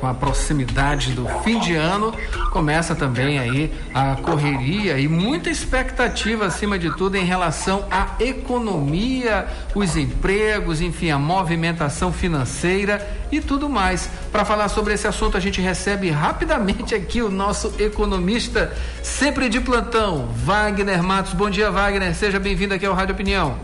com a proximidade do fim de ano, começa também aí a correria e muita expectativa acima de tudo em relação à economia, os empregos, enfim, a movimentação financeira e tudo mais. Para falar sobre esse assunto, a gente recebe rapidamente aqui o nosso economista, sempre de plantão, Wagner Matos. Bom dia, Wagner. Seja bem-vindo aqui ao Rádio Opinião.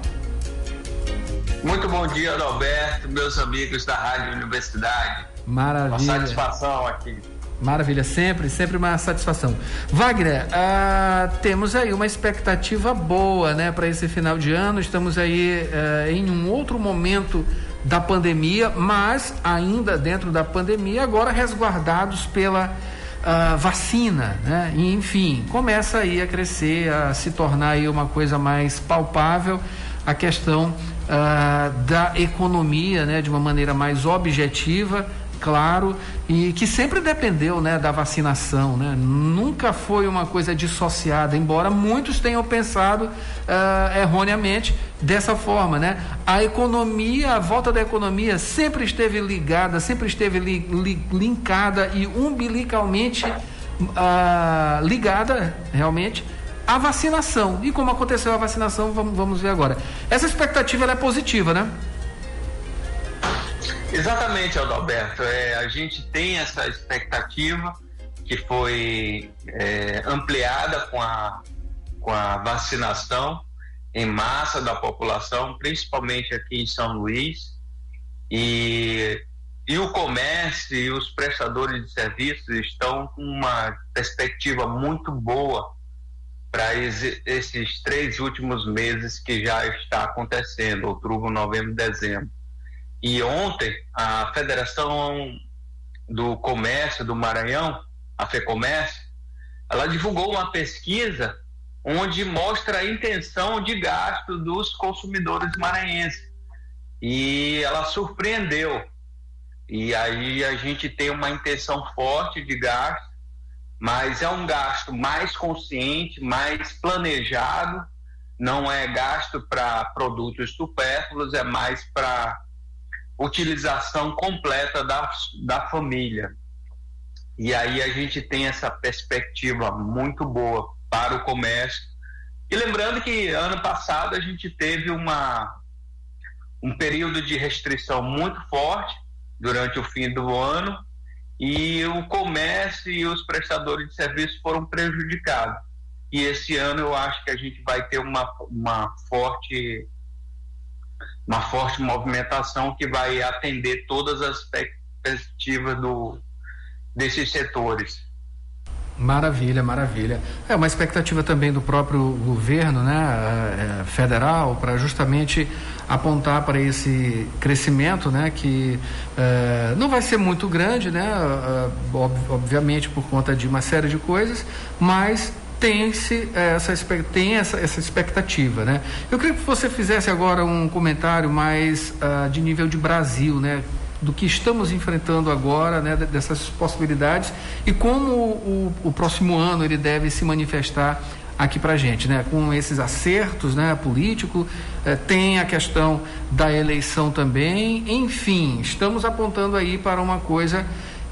Muito bom dia, Alberto, meus amigos da Rádio Universidade. Maravilha. Uma satisfação aqui. Maravilha, sempre, sempre uma satisfação. Wagner, ah, temos aí uma expectativa boa, né, para esse final de ano. Estamos aí ah, em um outro momento da pandemia, mas ainda dentro da pandemia, agora resguardados pela ah, vacina, né? E, enfim, começa aí a crescer, a se tornar aí uma coisa mais palpável a questão ah, da economia, né, de uma maneira mais objetiva claro, e que sempre dependeu né, da vacinação, né? nunca foi uma coisa dissociada, embora muitos tenham pensado uh, erroneamente dessa forma. Né? A economia, a volta da economia sempre esteve ligada, sempre esteve li, li, linkada e umbilicalmente uh, ligada, realmente, à vacinação. E como aconteceu a vacinação, vamos, vamos ver agora. Essa expectativa é positiva, né? Exatamente, Adalberto. É, a gente tem essa expectativa que foi é, ampliada com a, com a vacinação em massa da população, principalmente aqui em São Luís. E, e o comércio e os prestadores de serviços estão com uma perspectiva muito boa para esses três últimos meses que já está acontecendo, outubro, novembro, dezembro. E ontem a Federação do Comércio do Maranhão, a FEComércio, ela divulgou uma pesquisa onde mostra a intenção de gasto dos consumidores maranhenses. E ela surpreendeu. E aí a gente tem uma intenção forte de gasto, mas é um gasto mais consciente, mais planejado, não é gasto para produtos supérfluos, é mais para utilização completa da, da família. E aí a gente tem essa perspectiva muito boa para o comércio. E lembrando que ano passado a gente teve uma, um período de restrição muito forte durante o fim do ano e o comércio e os prestadores de serviços foram prejudicados. E esse ano eu acho que a gente vai ter uma, uma forte uma forte movimentação que vai atender todas as perspectivas do, desses setores. Maravilha, maravilha. É uma expectativa também do próprio governo né, é, federal para justamente apontar para esse crescimento né, que é, não vai ser muito grande, né, obviamente por conta de uma série de coisas, mas tem-se eh, essa, tem essa, essa expectativa, né? Eu queria que você fizesse agora um comentário mais uh, de nível de Brasil, né? Do que estamos enfrentando agora, né? Dessas possibilidades e como o, o próximo ano ele deve se manifestar aqui para gente, né? Com esses acertos, né? Político, eh, tem a questão da eleição também, enfim, estamos apontando aí para uma coisa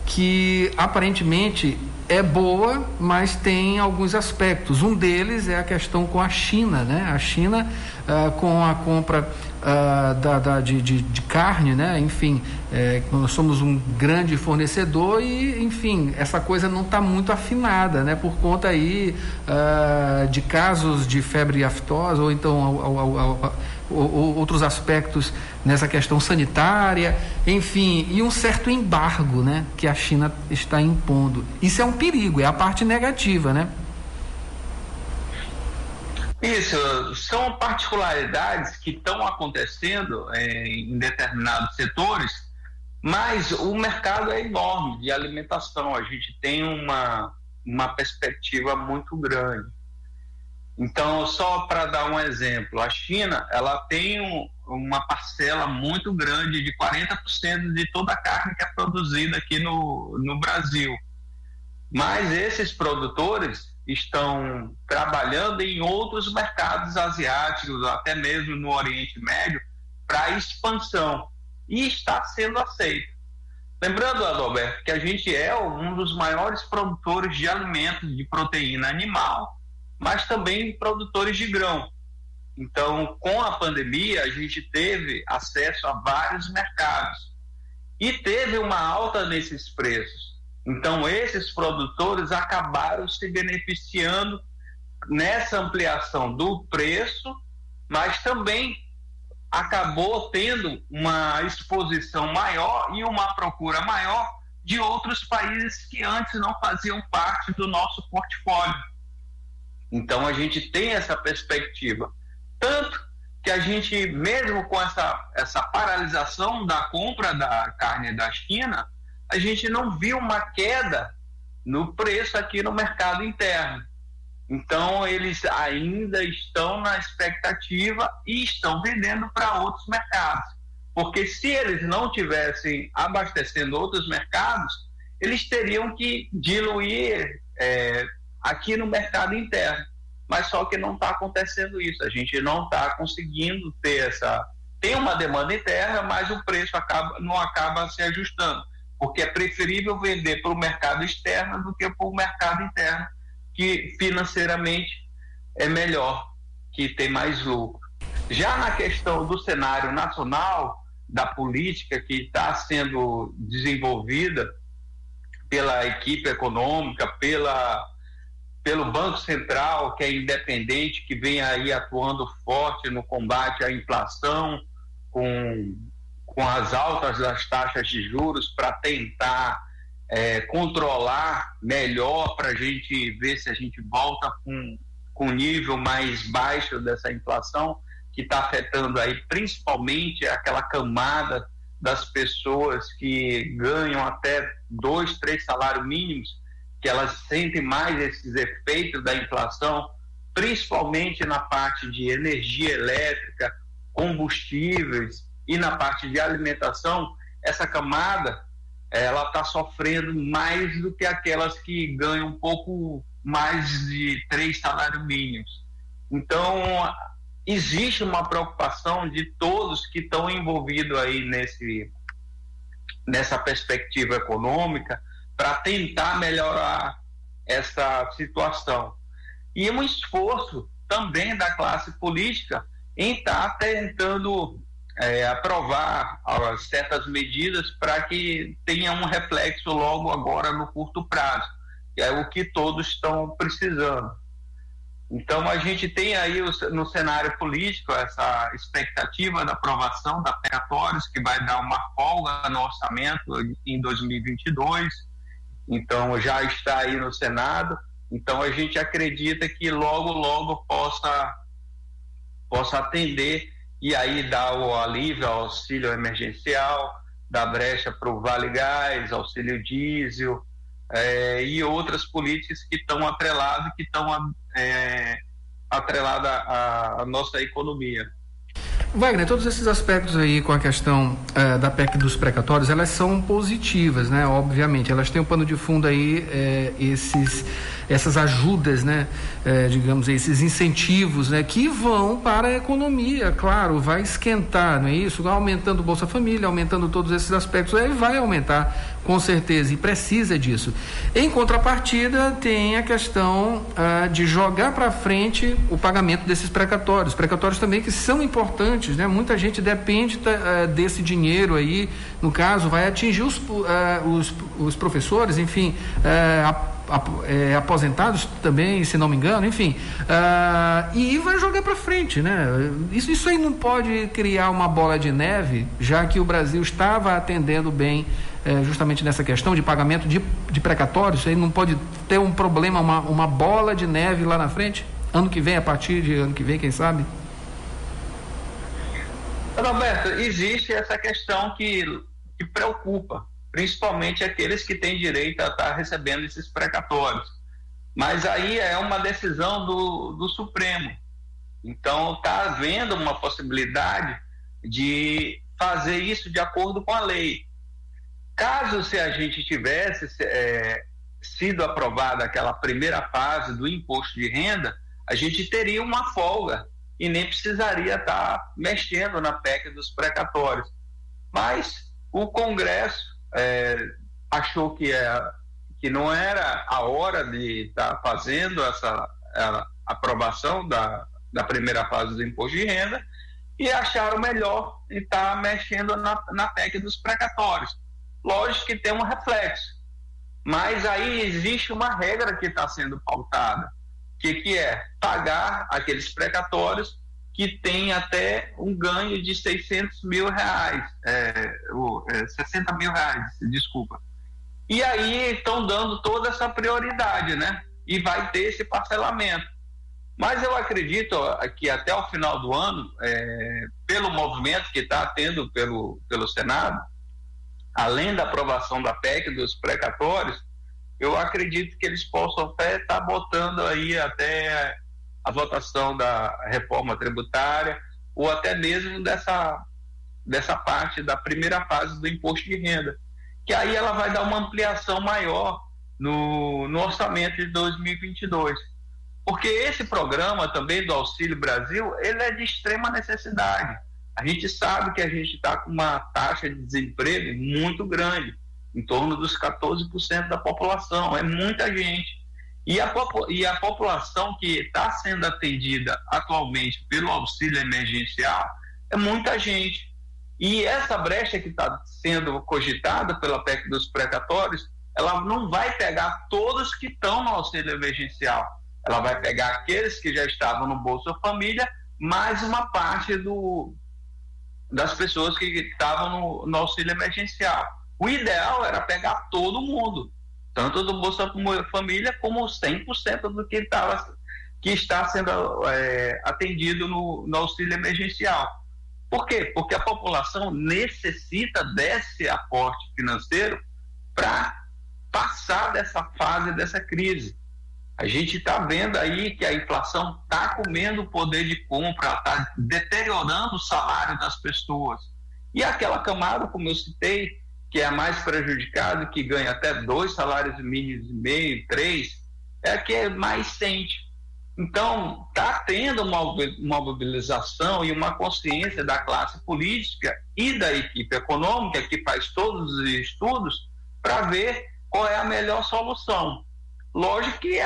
que aparentemente é boa, mas tem alguns aspectos. Um deles é a questão com a China, né? A China uh, com a compra uh, da, da de, de, de, carne, né? Enfim, é, nós somos um grande fornecedor e, enfim, essa coisa não está muito afinada, né? Por conta aí uh, de casos de febre aftosa ou então ao, ao, ao, outros aspectos nessa questão sanitária, enfim, e um certo embargo, né, que a China está impondo. Isso é um perigo, é a parte negativa, né? Isso, são particularidades que estão acontecendo é, em determinados setores, mas o mercado é enorme de alimentação. A gente tem uma, uma perspectiva muito grande. Então, só para dar um exemplo, a China ela tem um, uma parcela muito grande de 40% de toda a carne que é produzida aqui no, no Brasil. Mas esses produtores estão trabalhando em outros mercados asiáticos, até mesmo no Oriente Médio, para expansão. E está sendo aceito. Lembrando, Adalberto, que a gente é um dos maiores produtores de alimentos de proteína animal, mas também produtores de grão. Então, com a pandemia, a gente teve acesso a vários mercados e teve uma alta nesses preços. Então, esses produtores acabaram se beneficiando nessa ampliação do preço, mas também acabou tendo uma exposição maior e uma procura maior de outros países que antes não faziam parte do nosso portfólio. Então, a gente tem essa perspectiva. Tanto que a gente, mesmo com essa, essa paralisação da compra da carne da China, a gente não viu uma queda no preço aqui no mercado interno. Então, eles ainda estão na expectativa e estão vendendo para outros mercados. Porque se eles não tivessem abastecendo outros mercados, eles teriam que diluir é, aqui no mercado interno mas só que não está acontecendo isso. A gente não está conseguindo ter essa. Tem uma demanda interna, mas o preço acaba, não acaba se ajustando, porque é preferível vender para o mercado externo do que para o mercado interno, que financeiramente é melhor, que tem mais lucro. Já na questão do cenário nacional, da política que está sendo desenvolvida pela equipe econômica, pela pelo Banco Central, que é independente, que vem aí atuando forte no combate à inflação, com, com as altas das taxas de juros, para tentar é, controlar melhor, para a gente ver se a gente volta com, com nível mais baixo dessa inflação, que está afetando aí principalmente aquela camada das pessoas que ganham até dois, três salários mínimos que elas sentem mais esses efeitos da inflação, principalmente na parte de energia elétrica, combustíveis e na parte de alimentação, essa camada ela está sofrendo mais do que aquelas que ganham um pouco mais de três salários mínimos. Então, existe uma preocupação de todos que estão envolvidos aí nesse, nessa perspectiva econômica, para tentar melhorar essa situação. E um esforço também da classe política em estar tá tentando é, aprovar certas medidas para que tenha um reflexo logo agora no curto prazo, que é o que todos estão precisando. Então a gente tem aí no cenário político essa expectativa da aprovação da Pegatórios, que vai dar uma folga no orçamento em 2022 então já está aí no Senado. Então a gente acredita que logo, logo possa, possa atender e aí dar o alívio, auxílio emergencial, dar brecha para o Vale Gás, auxílio diesel é, e outras políticas que estão atreladas, que estão é, atreladas à, à nossa economia. Wagner, todos esses aspectos aí com a questão uh, da PEC dos precatórios, elas são positivas, né? Obviamente, elas têm um pano de fundo aí uh, esses, essas ajudas, né? Uh, digamos, esses incentivos, né? Que vão para a economia, claro, vai esquentar, não é isso? Aumentando o Bolsa Família, aumentando todos esses aspectos, aí vai aumentar com certeza, e precisa disso. Em contrapartida, tem a questão ah, de jogar para frente o pagamento desses precatórios. Precatórios também que são importantes, né? Muita gente depende ah, desse dinheiro aí, no caso, vai atingir os, ah, os, os, professores, enfim, ah, é, aposentados também, se não me engano, enfim, uh, e vai jogar para frente, né? Isso, isso aí não pode criar uma bola de neve, já que o Brasil estava atendendo bem é, justamente nessa questão de pagamento de, de precatórios, isso aí não pode ter um problema, uma, uma bola de neve lá na frente, ano que vem, a partir de ano que vem, quem sabe? Roberto, existe essa questão que, que preocupa principalmente aqueles que têm direito a estar recebendo esses precatórios. Mas aí é uma decisão do, do Supremo. Então está havendo uma possibilidade de fazer isso de acordo com a lei. Caso se a gente tivesse é, sido aprovada aquela primeira fase do imposto de renda, a gente teria uma folga e nem precisaria estar mexendo na PEC dos precatórios. Mas o Congresso é, achou que, é, que não era a hora de estar tá fazendo essa aprovação da, da primeira fase do imposto de renda e acharam melhor estar tá mexendo na, na PEC dos precatórios. Lógico que tem um reflexo, mas aí existe uma regra que está sendo pautada, que, que é pagar aqueles precatórios que têm até um ganho de 600 mil reais, é, é, 60 mil reais, desculpa. E aí estão dando toda essa prioridade, né? E vai ter esse parcelamento. Mas eu acredito que até o final do ano, é, pelo movimento que está tendo pelo, pelo Senado, além da aprovação da PEC dos precatórios, eu acredito que eles possam até estar tá botando aí até a votação da reforma tributária ou até mesmo dessa, dessa parte da primeira fase do imposto de renda, que aí ela vai dar uma ampliação maior no, no orçamento de 2022. Porque esse programa também do Auxílio Brasil, ele é de extrema necessidade. A gente sabe que a gente está com uma taxa de desemprego muito grande, em torno dos 14% da população, é muita gente. E a, e a população que está sendo atendida atualmente pelo auxílio emergencial é muita gente. E essa brecha que está sendo cogitada pela PEC dos precatórios, ela não vai pegar todos que estão no auxílio emergencial. Ela vai pegar aqueles que já estavam no Bolsa Família, mais uma parte do, das pessoas que estavam no, no auxílio emergencial. O ideal era pegar todo mundo, tanto do Bolsa Família como 100% do que, tava, que está sendo é, atendido no, no auxílio emergencial. Por quê? Porque a população necessita desse aporte financeiro para passar dessa fase, dessa crise. A gente está vendo aí que a inflação está comendo o poder de compra, está deteriorando o salário das pessoas. E aquela camada, como eu citei, que é a mais prejudicada, que ganha até dois salários mínimos e meio, três, é a que é mais sente. Então, está tendo uma, uma mobilização e uma consciência da classe política e da equipe econômica, que faz todos os estudos, para ver qual é a melhor solução. Lógico que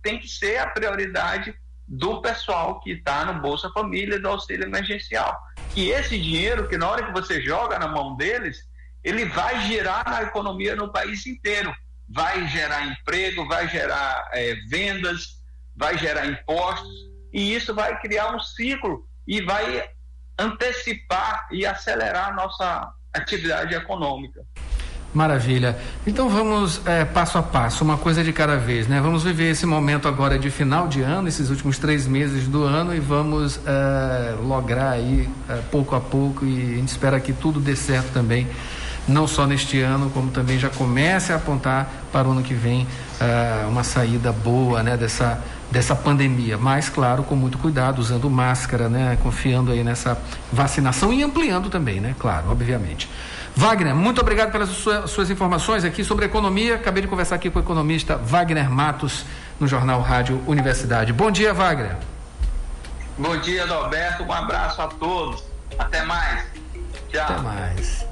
tem que ser a prioridade do pessoal que está no Bolsa Família do auxílio emergencial. E esse dinheiro, que na hora que você joga na mão deles, ele vai gerar na economia no país inteiro. Vai gerar emprego, vai gerar é, vendas, vai gerar impostos, e isso vai criar um ciclo e vai antecipar e acelerar a nossa atividade econômica. Maravilha. Então vamos é, passo a passo, uma coisa de cada vez, né? Vamos viver esse momento agora de final de ano, esses últimos três meses do ano e vamos é, lograr aí é, pouco a pouco e a gente espera que tudo dê certo também, não só neste ano, como também já comece a apontar para o ano que vem é, uma saída boa, né? Dessa dessa pandemia, mas claro, com muito cuidado, usando máscara, né? Confiando aí nessa vacinação e ampliando também, né? Claro, obviamente. Wagner, muito obrigado pelas suas, suas informações aqui sobre economia. Acabei de conversar aqui com o economista Wagner Matos no Jornal Rádio Universidade. Bom dia, Wagner. Bom dia, Roberto. Um abraço a todos. Até mais. Tchau. Até mais.